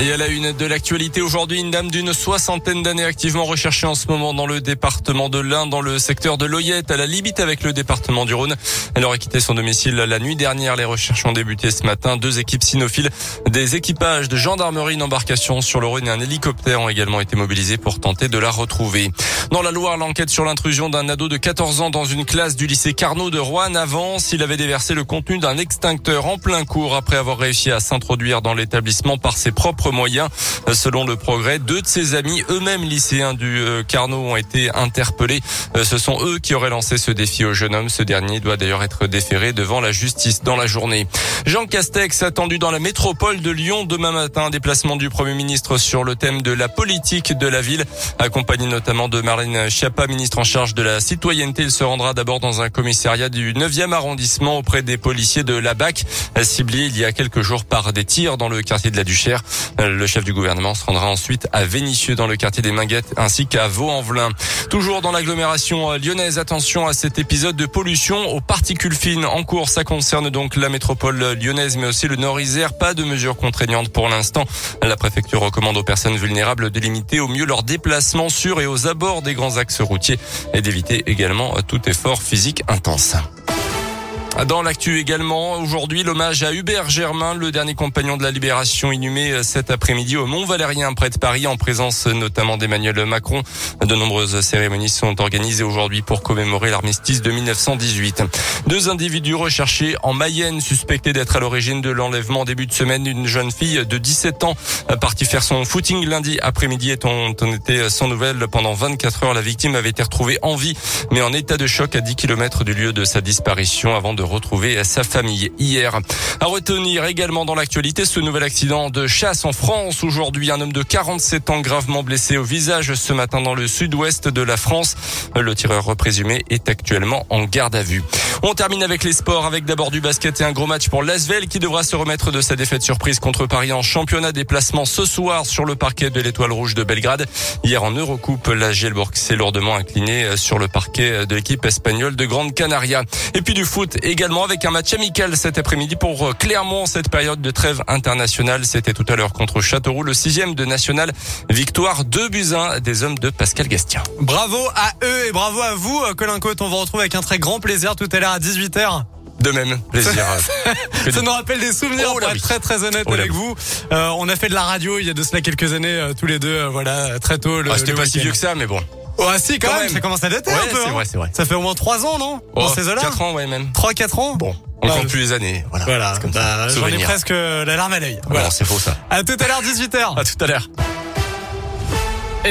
Et à la une de l'actualité aujourd'hui, une dame d'une soixantaine d'années activement recherchée en ce moment dans le département de l'Ain, dans le secteur de l'Oyette, à la limite avec le département du Rhône. Elle aurait quitté son domicile la nuit dernière. Les recherches ont débuté ce matin. Deux équipes cynophiles, des équipages de gendarmerie, une embarcation sur le Rhône et un hélicoptère ont également été mobilisés pour tenter de la retrouver. Dans la Loire, l'enquête sur l'intrusion d'un ado de 14 ans dans une classe du lycée Carnot de Rouen avance. Il avait déversé le contenu d'un extincteur en plein cours après avoir réussi à s'introduire dans l'établissement par ses propres moyens. Selon le progrès, deux de ses amis, eux-mêmes lycéens du euh, Carnot, ont été interpellés. Euh, ce sont eux qui auraient lancé ce défi au jeune homme. Ce dernier doit d'ailleurs être déféré devant la justice dans la journée. Jean Castex attendu dans la métropole de Lyon demain matin. Déplacement du Premier ministre sur le thème de la politique de la ville, accompagné notamment de Marlène Schiappa, ministre en charge de la citoyenneté. Il se rendra d'abord dans un commissariat du 9e arrondissement auprès des policiers de la BAC, ciblés il y a quelques jours par des tirs dans le quartier de la Duchère. Le chef du gouvernement se rendra ensuite à Vénissieux dans le quartier des Minguettes ainsi qu'à Vaux-en-Velin. Toujours dans l'agglomération lyonnaise, attention à cet épisode de pollution aux particules fines en cours. Ça concerne donc la métropole lyonnaise mais aussi le Nord-Isère. Pas de mesures contraignantes pour l'instant. La préfecture recommande aux personnes vulnérables de limiter au mieux leurs déplacements sur et aux abords des grands axes routiers et d'éviter également tout effort physique intense. Dans l'actu également, aujourd'hui, l'hommage à Hubert Germain, le dernier compagnon de la Libération inhumé cet après-midi au Mont-Valérien près de Paris en présence notamment d'Emmanuel Macron. De nombreuses cérémonies sont organisées aujourd'hui pour commémorer l'armistice de 1918. Deux individus recherchés en Mayenne suspectés d'être à l'origine de l'enlèvement début de semaine d'une jeune fille de 17 ans partie faire son footing lundi après-midi et on, on était sans nouvelles pendant 24 heures. La victime avait été retrouvée en vie mais en état de choc à 10 km du lieu de sa disparition avant de retrouver sa famille hier. À retenir également dans l'actualité ce nouvel accident de chasse en France. Aujourd'hui, un homme de 47 ans gravement blessé au visage ce matin dans le sud-ouest de la France. Le tireur présumé est actuellement en garde à vue. On termine avec les sports avec d'abord du basket et un gros match pour l'Asvel qui devra se remettre de sa défaite surprise contre Paris en championnat. Déplacement ce soir sur le parquet de l'Étoile Rouge de Belgrade. Hier en Eurocoupe, la Gielbourg s'est lourdement inclinée sur le parquet de l'équipe espagnole de Grande Canaria. Et puis du foot également avec un match amical cet après-midi pour Clermont. Cette période de trêve internationale, c'était tout à l'heure contre Châteauroux, le sixième de national. Victoire 2 buts 1 des hommes de Pascal Gastien. Bravo à eux et bravo à vous, Colin Côte. On vous retrouve avec un très grand plaisir tout à l'heure à 18h. De même, plaisir. ça nous rappelle des souvenirs, Oh pour être oui. très très honnête Oh avec vous. Euh, on a fait de la radio il y a de cela quelques années, euh, tous les deux, euh, voilà, très tôt. Le, Ah, C'était pas si vieux que ça, mais bon. Oh, ah, si, quand, Quand même, même. ça commence à dater Ouais, un peu. c'est hein. vrai, c'est vrai. Ça fait au moins 3 ans, non Dans Oh, ces eaux-là 4 ans, ouais, même. 3-4 ans Bon, on Bah, compte plus les années. Voilà. Voilà, bah, ça. j'en ai presque la larme à l'œil. Voilà, Voilà. c'est faux ça. À tout à l'heure, 18h. À tout à l'heure.